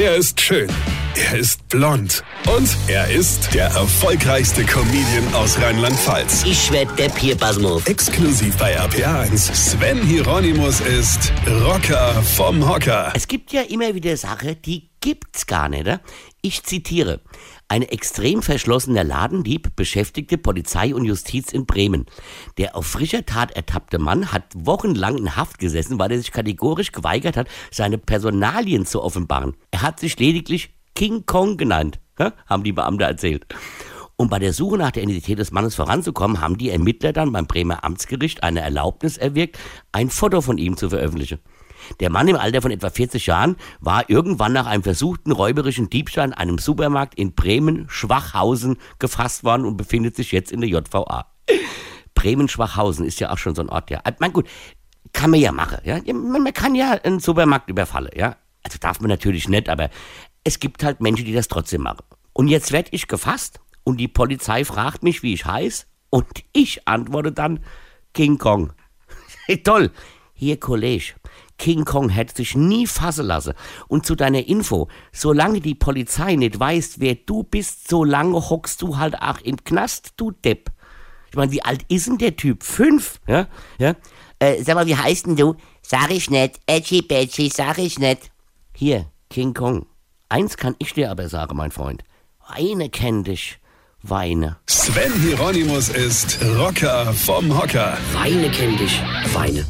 Er ist schön. Er ist blond. Und er ist der erfolgreichste Comedian aus Rheinland-Pfalz. Ich werd der Pierpasmus. Exklusiv bei RPA1. Sven Hieronymus ist Rocker vom Hocker. Es gibt ja immer wieder Sachen, die gibt's gar nicht. Oder? Ich zitiere. Ein extrem verschlossener Ladendieb beschäftigte Polizei und Justiz in Bremen. Der auf frischer Tat ertappte Mann hat wochenlang in Haft gesessen, weil er sich kategorisch geweigert hat, seine Personalien zu offenbaren. Er hat sich lediglich King Kong genannt, haben die Beamte erzählt. Um bei der Suche nach der Identität des Mannes voranzukommen, haben die Ermittler dann beim Bremer Amtsgericht eine Erlaubnis erwirkt, ein Foto von ihm zu veröffentlichen. Der Mann im Alter von etwa 40 Jahren war irgendwann nach einem versuchten räuberischen Diebstahl in einem Supermarkt in Bremen-Schwachhausen gefasst worden und befindet sich jetzt in der JVA. Bremen-Schwachhausen ist ja auch schon so ein Ort, ja. Ich meine, gut, kann man ja machen, ja. Man, man kann ja einen Supermarkt überfallen, ja. Also darf man natürlich nicht, aber es gibt halt Menschen, die das trotzdem machen. Und jetzt werde ich gefasst und die Polizei fragt mich, wie ich heiße und ich antworte dann King Kong. Toll. Hier, Kollege, King Kong hätte sich nie fassen lassen. Und zu deiner Info, solange die Polizei nicht weiß, wer du bist, solange hockst du halt auch im Knast, du Depp. Ich meine, wie alt ist denn der Typ? Fünf? Ja? ja? Äh, sag mal, wie heißt denn du? Sag ich nicht. Edgy Badgy, sag ich nicht. Hier, King Kong. Eins kann ich dir aber sagen, mein Freund. Weine kenn dich. Weine. Sven Hieronymus ist Rocker vom Hocker. Weine kenn dich. Weine.